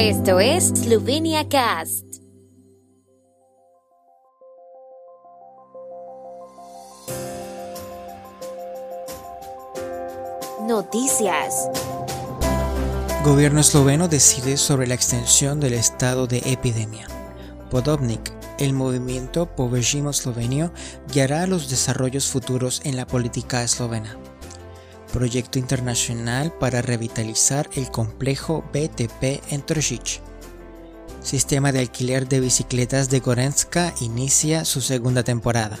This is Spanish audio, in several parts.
Esto es Slovenia Cast. Noticias. Gobierno esloveno decide sobre la extensión del estado de epidemia. Podobnik, el movimiento Povežimo Slovenio, guiará los desarrollos futuros en la política eslovena. Proyecto internacional para revitalizar el complejo BTP en Trosic. Sistema de alquiler de bicicletas de Gorenska inicia su segunda temporada.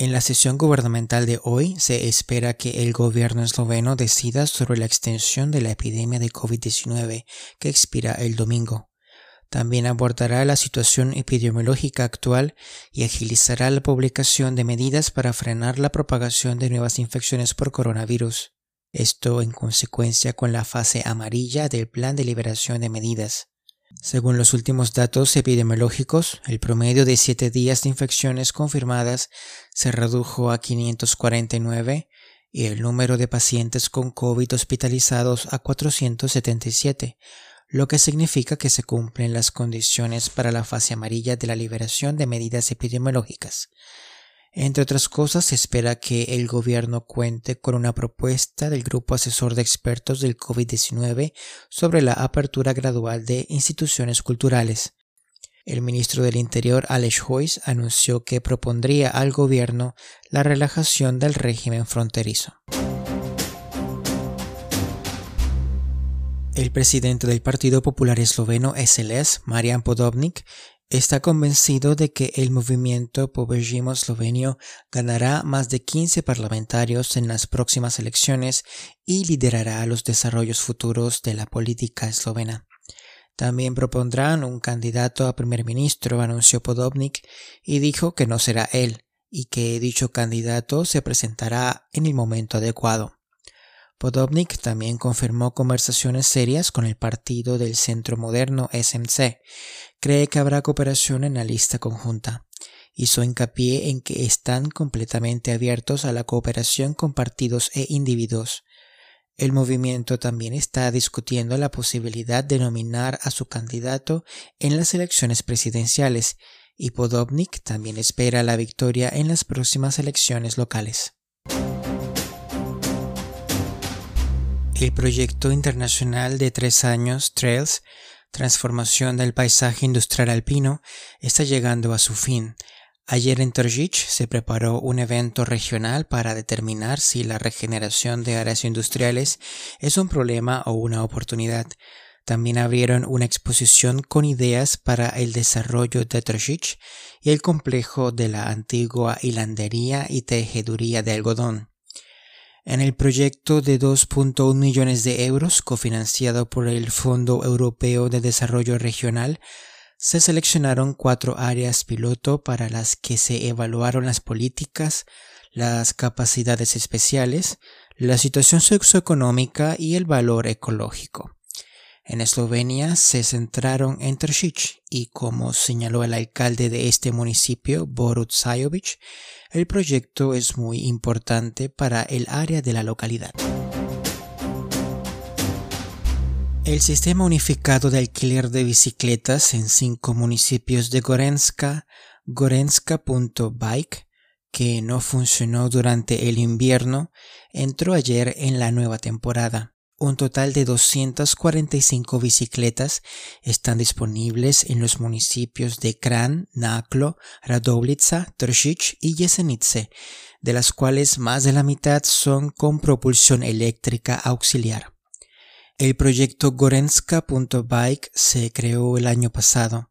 En la sesión gubernamental de hoy se espera que el gobierno esloveno decida sobre la extensión de la epidemia de COVID-19 que expira el domingo. También abordará la situación epidemiológica actual y agilizará la publicación de medidas para frenar la propagación de nuevas infecciones por coronavirus. Esto en consecuencia con la fase amarilla del plan de liberación de medidas. Según los últimos datos epidemiológicos, el promedio de 7 días de infecciones confirmadas se redujo a 549 y el número de pacientes con COVID hospitalizados a 477, lo que significa que se cumplen las condiciones para la fase amarilla de la liberación de medidas epidemiológicas. Entre otras cosas, se espera que el gobierno cuente con una propuesta del Grupo Asesor de Expertos del COVID-19 sobre la apertura gradual de instituciones culturales. El ministro del Interior, Alex Hoyes, anunció que propondría al gobierno la relajación del régimen fronterizo. El presidente del Partido Popular Esloveno SLS, Marian Podobnik, está convencido de que el movimiento Povežimo Slovenio ganará más de 15 parlamentarios en las próximas elecciones y liderará los desarrollos futuros de la política eslovena. También propondrán un candidato a primer ministro, anunció Podobnik, y dijo que no será él, y que dicho candidato se presentará en el momento adecuado. Podobnik también confirmó conversaciones serias con el partido del centro moderno SMC. Cree que habrá cooperación en la lista conjunta. Hizo hincapié en que están completamente abiertos a la cooperación con partidos e individuos. El movimiento también está discutiendo la posibilidad de nominar a su candidato en las elecciones presidenciales y Podobnik también espera la victoria en las próximas elecciones locales. El proyecto internacional de tres años, Trails, Transformación del Paisaje Industrial Alpino, está llegando a su fin. Ayer en Tržič se preparó un evento regional para determinar si la regeneración de áreas industriales es un problema o una oportunidad. También abrieron una exposición con ideas para el desarrollo de Tržič y el complejo de la antigua hilandería y tejeduría de algodón. En el proyecto de 2.1 millones de euros cofinanciado por el Fondo Europeo de Desarrollo Regional, se seleccionaron cuatro áreas piloto para las que se evaluaron las políticas, las capacidades especiales, la situación socioeconómica y el valor ecológico. En Eslovenia se centraron en Tršić y, como señaló el alcalde de este municipio, Borut Sajovic, el proyecto es muy importante para el área de la localidad. El sistema unificado de alquiler de bicicletas en cinco municipios de Gorenska, gorenska.bike, que no funcionó durante el invierno, entró ayer en la nueva temporada. Un total de 245 bicicletas están disponibles en los municipios de Kran, Naklo, Radovica, Tršić y Jesenice, de las cuales más de la mitad son con propulsión eléctrica auxiliar. El proyecto Gorenska.bike se creó el año pasado.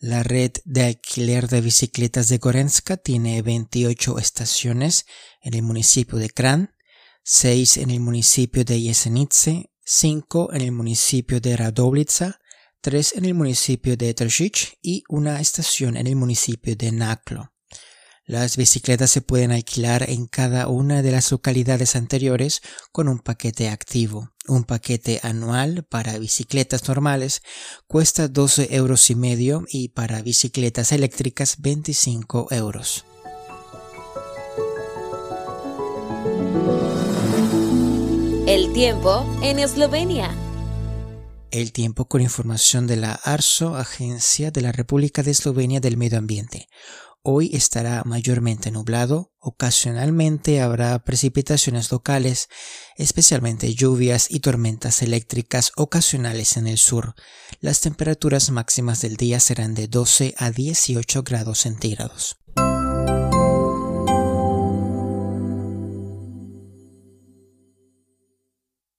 La red de alquiler de bicicletas de Gorenska tiene 28 estaciones en el municipio de Kran, 6 en el municipio de Jesenice, 5 en el municipio de Radovica, tres en el municipio de Tržić y una estación en el municipio de Naklo. Las bicicletas se pueden alquilar en cada una de las localidades anteriores con un paquete activo. Un paquete anual para bicicletas normales cuesta 12 euros y medio y para bicicletas eléctricas 25 euros. El tiempo en Eslovenia. El tiempo con información de la ARSO, Agencia de la República de Eslovenia del Medio Ambiente. Hoy estará mayormente nublado, ocasionalmente habrá precipitaciones locales, especialmente lluvias y tormentas eléctricas ocasionales en el sur. Las temperaturas máximas del día serán de 12 a 18 grados centígrados.